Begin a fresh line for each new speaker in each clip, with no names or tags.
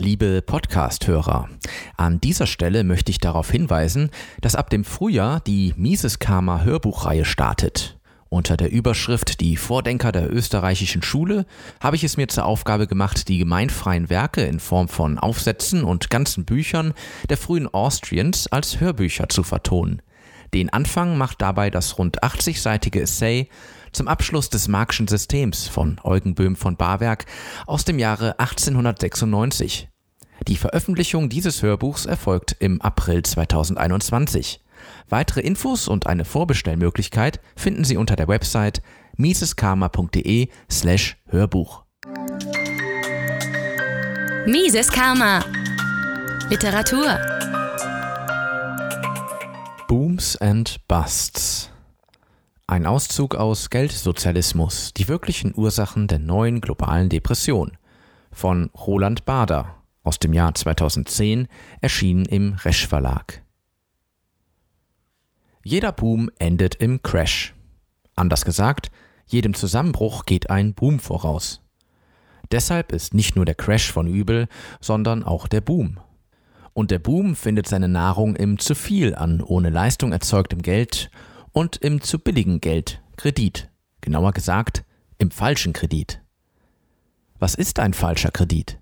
Liebe Podcast-Hörer, an dieser Stelle möchte ich darauf hinweisen, dass ab dem Frühjahr die Mises Karma Hörbuchreihe startet. Unter der Überschrift Die Vordenker der österreichischen Schule habe ich es mir zur Aufgabe gemacht, die gemeinfreien Werke in Form von Aufsätzen und ganzen Büchern der frühen Austrians als Hörbücher zu vertonen. Den Anfang macht dabei das rund 80-seitige Essay zum Abschluss des Marxischen Systems von Eugen Böhm von Barwerk aus dem Jahre 1896. Die Veröffentlichung dieses Hörbuchs erfolgt im April 2021. Weitere Infos und eine Vorbestellmöglichkeit finden Sie unter der Website miseskarma.de slash Hörbuch.
Mises Karma Literatur
Booms and Busts Ein Auszug aus Geldsozialismus, die wirklichen Ursachen der neuen globalen Depression von Roland Bader aus dem Jahr 2010, erschienen im Resch Verlag. Jeder Boom endet im Crash. Anders gesagt, jedem Zusammenbruch geht ein Boom voraus. Deshalb ist nicht nur der Crash von übel, sondern auch der Boom. Und der Boom findet seine Nahrung im zu viel an ohne Leistung erzeugtem Geld und im zu billigen Geld, Kredit. Genauer gesagt, im falschen Kredit. Was ist ein falscher Kredit?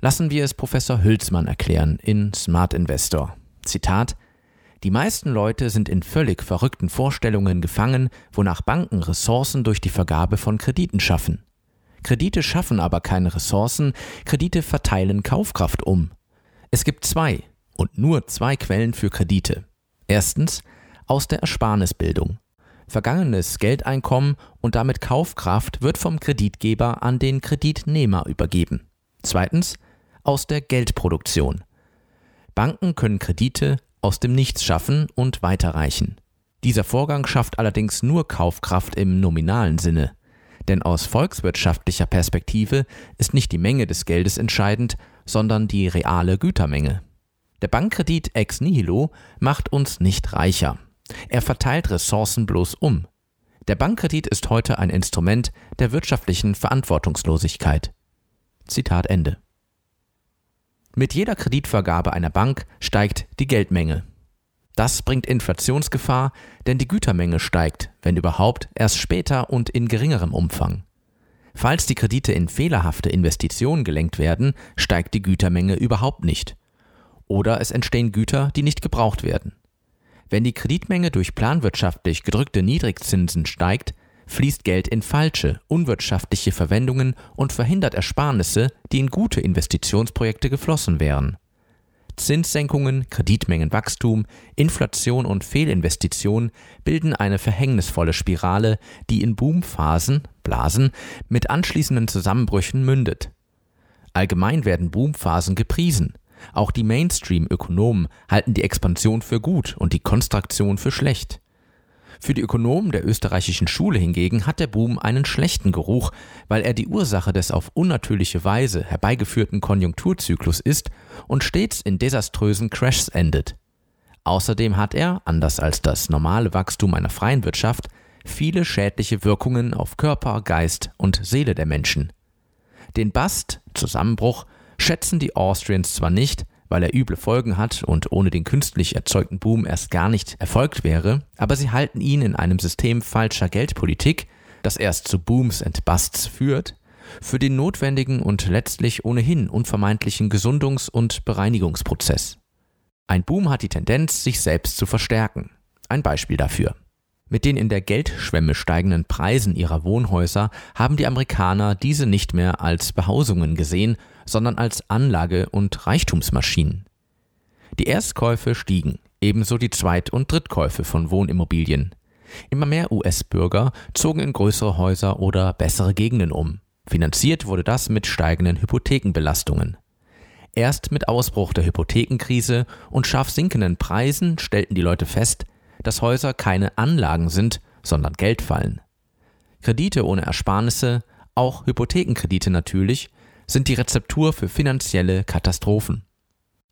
Lassen wir es Professor Hülsmann erklären in Smart Investor. Zitat die meisten Leute sind in völlig verrückten Vorstellungen gefangen, wonach Banken Ressourcen durch die Vergabe von Krediten schaffen. Kredite schaffen aber keine Ressourcen, Kredite verteilen Kaufkraft um. Es gibt zwei und nur zwei Quellen für Kredite. Erstens aus der Ersparnisbildung. Vergangenes Geldeinkommen und damit Kaufkraft wird vom Kreditgeber an den Kreditnehmer übergeben. Zweitens aus der Geldproduktion. Banken können Kredite aus dem Nichts schaffen und weiterreichen. Dieser Vorgang schafft allerdings nur Kaufkraft im nominalen Sinne. Denn aus volkswirtschaftlicher Perspektive ist nicht die Menge des Geldes entscheidend, sondern die reale Gütermenge. Der Bankkredit ex nihilo macht uns nicht reicher. Er verteilt Ressourcen bloß um. Der Bankkredit ist heute ein Instrument der wirtschaftlichen Verantwortungslosigkeit. Zitat Ende. Mit jeder Kreditvergabe einer Bank steigt die Geldmenge. Das bringt Inflationsgefahr, denn die Gütermenge steigt, wenn überhaupt, erst später und in geringerem Umfang. Falls die Kredite in fehlerhafte Investitionen gelenkt werden, steigt die Gütermenge überhaupt nicht. Oder es entstehen Güter, die nicht gebraucht werden. Wenn die Kreditmenge durch planwirtschaftlich gedrückte Niedrigzinsen steigt, fließt Geld in falsche, unwirtschaftliche Verwendungen und verhindert Ersparnisse, die in gute Investitionsprojekte geflossen wären. Zinssenkungen, Kreditmengenwachstum, Inflation und Fehlinvestitionen bilden eine verhängnisvolle Spirale, die in Boomphasen, Blasen, mit anschließenden Zusammenbrüchen mündet. Allgemein werden Boomphasen gepriesen. Auch die Mainstream-Ökonomen halten die Expansion für gut und die Konstraktion für schlecht. Für die Ökonomen der österreichischen Schule hingegen hat der Boom einen schlechten Geruch, weil er die Ursache des auf unnatürliche Weise herbeigeführten Konjunkturzyklus ist und stets in desaströsen Crashs endet. Außerdem hat er, anders als das normale Wachstum einer freien Wirtschaft, viele schädliche Wirkungen auf Körper, Geist und Seele der Menschen. Den Bast, Zusammenbruch, schätzen die Austrians zwar nicht, weil er üble Folgen hat und ohne den künstlich erzeugten Boom erst gar nicht erfolgt wäre, aber sie halten ihn in einem System falscher Geldpolitik, das erst zu Booms and Busts führt, für den notwendigen und letztlich ohnehin unvermeidlichen Gesundungs- und Bereinigungsprozess. Ein Boom hat die Tendenz, sich selbst zu verstärken. Ein Beispiel dafür. Mit den in der Geldschwemme steigenden Preisen ihrer Wohnhäuser haben die Amerikaner diese nicht mehr als Behausungen gesehen, sondern als Anlage- und Reichtumsmaschinen. Die Erstkäufe stiegen, ebenso die Zweit- und Drittkäufe von Wohnimmobilien. Immer mehr US-Bürger zogen in größere Häuser oder bessere Gegenden um. Finanziert wurde das mit steigenden Hypothekenbelastungen. Erst mit Ausbruch der Hypothekenkrise und scharf sinkenden Preisen stellten die Leute fest, dass Häuser keine Anlagen sind, sondern Geldfallen. Kredite ohne Ersparnisse, auch Hypothekenkredite natürlich, sind die Rezeptur für finanzielle Katastrophen.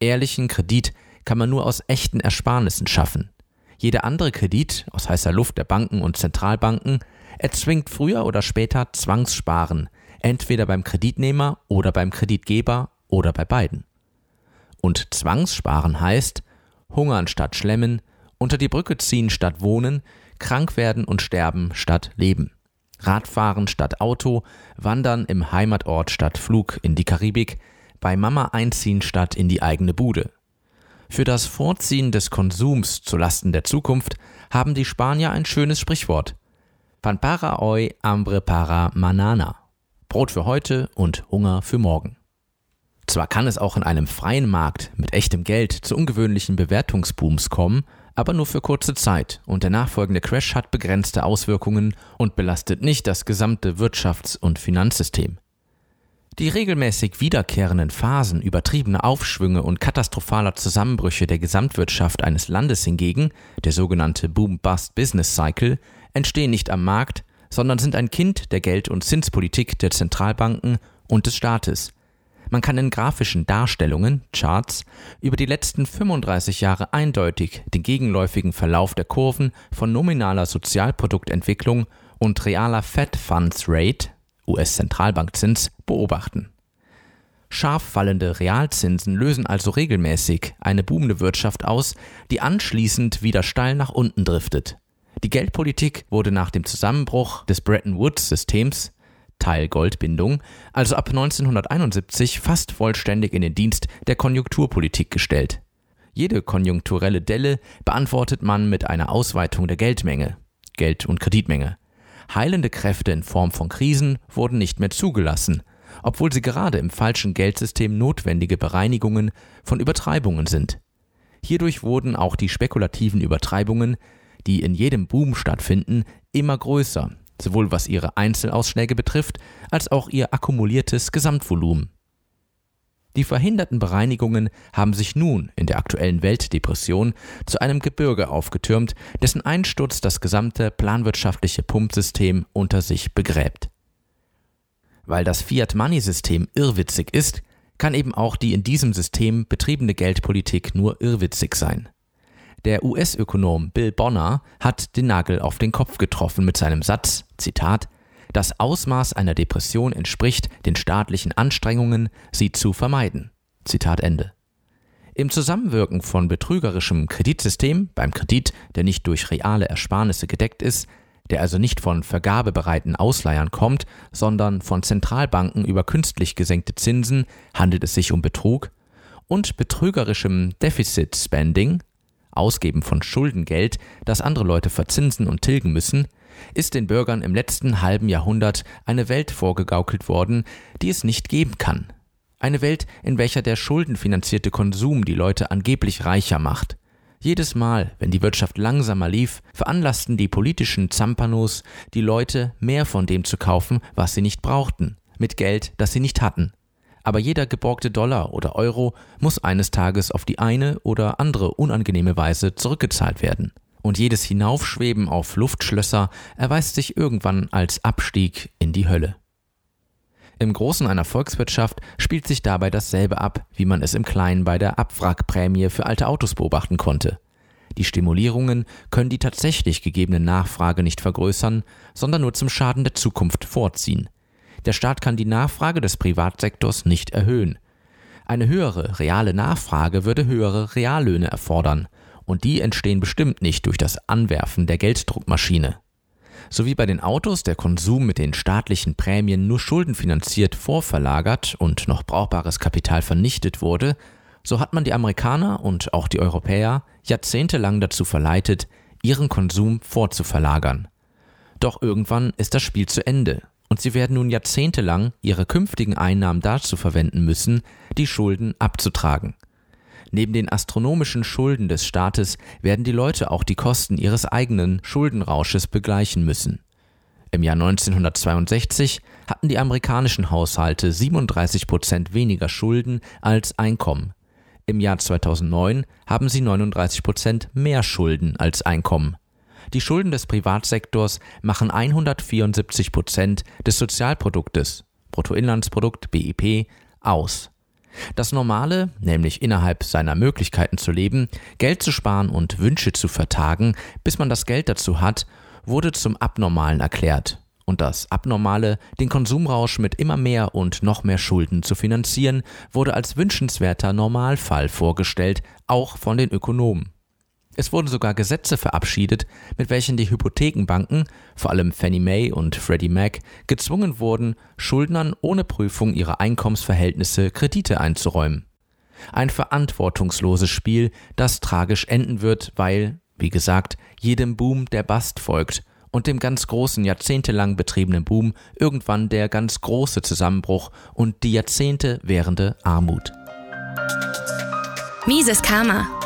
Ehrlichen Kredit kann man nur aus echten Ersparnissen schaffen. Jeder andere Kredit aus heißer Luft der Banken und Zentralbanken erzwingt früher oder später Zwangssparen, entweder beim Kreditnehmer oder beim Kreditgeber oder bei beiden. Und Zwangssparen heißt hungern statt schlemmen, unter die Brücke ziehen statt wohnen, krank werden und sterben statt leben. Radfahren statt Auto, Wandern im Heimatort statt Flug in die Karibik, bei Mama einziehen statt in die eigene Bude. Für das Vorziehen des Konsums zu Lasten der Zukunft haben die Spanier ein schönes Sprichwort. Pan para hoy, hambre para manana. Brot für heute und Hunger für morgen. Zwar kann es auch in einem freien Markt mit echtem Geld zu ungewöhnlichen Bewertungsbooms kommen, aber nur für kurze Zeit und der nachfolgende Crash hat begrenzte Auswirkungen und belastet nicht das gesamte Wirtschafts- und Finanzsystem. Die regelmäßig wiederkehrenden Phasen übertriebener Aufschwünge und katastrophaler Zusammenbrüche der Gesamtwirtschaft eines Landes hingegen, der sogenannte Boom-Bust-Business-Cycle, entstehen nicht am Markt, sondern sind ein Kind der Geld- und Zinspolitik der Zentralbanken und des Staates, man kann in grafischen Darstellungen, Charts, über die letzten 35 Jahre eindeutig den gegenläufigen Verlauf der Kurven von nominaler Sozialproduktentwicklung und realer Fed Funds Rate, US-Zentralbankzins, beobachten. Scharf fallende Realzinsen lösen also regelmäßig eine boomende Wirtschaft aus, die anschließend wieder steil nach unten driftet. Die Geldpolitik wurde nach dem Zusammenbruch des Bretton Woods-Systems Teil Goldbindung, also ab 1971 fast vollständig in den Dienst der Konjunkturpolitik gestellt. Jede konjunkturelle Delle beantwortet man mit einer Ausweitung der Geldmenge, Geld- und Kreditmenge. Heilende Kräfte in Form von Krisen wurden nicht mehr zugelassen, obwohl sie gerade im falschen Geldsystem notwendige Bereinigungen von Übertreibungen sind. Hierdurch wurden auch die spekulativen Übertreibungen, die in jedem Boom stattfinden, immer größer sowohl was ihre Einzelausschläge betrifft, als auch ihr akkumuliertes Gesamtvolumen. Die verhinderten Bereinigungen haben sich nun in der aktuellen Weltdepression zu einem Gebirge aufgetürmt, dessen Einsturz das gesamte planwirtschaftliche Pumpsystem unter sich begräbt. Weil das Fiat-Money-System irrwitzig ist, kann eben auch die in diesem System betriebene Geldpolitik nur irrwitzig sein. Der US-Ökonom Bill Bonner hat den Nagel auf den Kopf getroffen mit seinem Satz, Zitat, das Ausmaß einer Depression entspricht den staatlichen Anstrengungen, sie zu vermeiden. Zitat Ende. Im Zusammenwirken von betrügerischem Kreditsystem beim Kredit, der nicht durch reale Ersparnisse gedeckt ist, der also nicht von vergabebereiten Ausleihern kommt, sondern von Zentralbanken über künstlich gesenkte Zinsen, handelt es sich um Betrug, und betrügerischem Deficit Spending, Ausgeben von Schuldengeld, das andere Leute verzinsen und tilgen müssen, ist den Bürgern im letzten halben Jahrhundert eine Welt vorgegaukelt worden, die es nicht geben kann. Eine Welt, in welcher der schuldenfinanzierte Konsum die Leute angeblich reicher macht. Jedes Mal, wenn die Wirtschaft langsamer lief, veranlassten die politischen Zampanos die Leute, mehr von dem zu kaufen, was sie nicht brauchten, mit Geld, das sie nicht hatten aber jeder geborgte Dollar oder Euro muss eines Tages auf die eine oder andere unangenehme Weise zurückgezahlt werden. Und jedes Hinaufschweben auf Luftschlösser erweist sich irgendwann als Abstieg in die Hölle. Im Großen einer Volkswirtschaft spielt sich dabei dasselbe ab, wie man es im Kleinen bei der Abwrackprämie für alte Autos beobachten konnte. Die Stimulierungen können die tatsächlich gegebene Nachfrage nicht vergrößern, sondern nur zum Schaden der Zukunft vorziehen. Der Staat kann die Nachfrage des Privatsektors nicht erhöhen. Eine höhere reale Nachfrage würde höhere Reallöhne erfordern, und die entstehen bestimmt nicht durch das Anwerfen der Gelddruckmaschine. So wie bei den Autos der Konsum mit den staatlichen Prämien nur schuldenfinanziert vorverlagert und noch brauchbares Kapital vernichtet wurde, so hat man die Amerikaner und auch die Europäer jahrzehntelang dazu verleitet, ihren Konsum vorzuverlagern. Doch irgendwann ist das Spiel zu Ende und sie werden nun jahrzehntelang ihre künftigen Einnahmen dazu verwenden müssen, die Schulden abzutragen. Neben den astronomischen Schulden des Staates werden die Leute auch die Kosten ihres eigenen Schuldenrausches begleichen müssen. Im Jahr 1962 hatten die amerikanischen Haushalte 37 Prozent weniger Schulden als Einkommen. Im Jahr 2009 haben sie 39 Prozent mehr Schulden als Einkommen. Die Schulden des Privatsektors machen 174 Prozent des Sozialproduktes, Bruttoinlandsprodukt BIP, aus. Das Normale, nämlich innerhalb seiner Möglichkeiten zu leben, Geld zu sparen und Wünsche zu vertagen, bis man das Geld dazu hat, wurde zum Abnormalen erklärt. und das Abnormale, den Konsumrausch mit immer mehr und noch mehr Schulden zu finanzieren, wurde als wünschenswerter Normalfall vorgestellt, auch von den Ökonomen. Es wurden sogar Gesetze verabschiedet, mit welchen die Hypothekenbanken, vor allem Fannie Mae und Freddie Mac, gezwungen wurden, Schuldnern ohne Prüfung ihrer Einkommensverhältnisse Kredite einzuräumen. Ein verantwortungsloses Spiel, das tragisch enden wird, weil, wie gesagt, jedem Boom der Bast folgt und dem ganz großen jahrzehntelang betriebenen Boom irgendwann der ganz große Zusammenbruch und die Jahrzehnte währende Armut.
Mises Karma,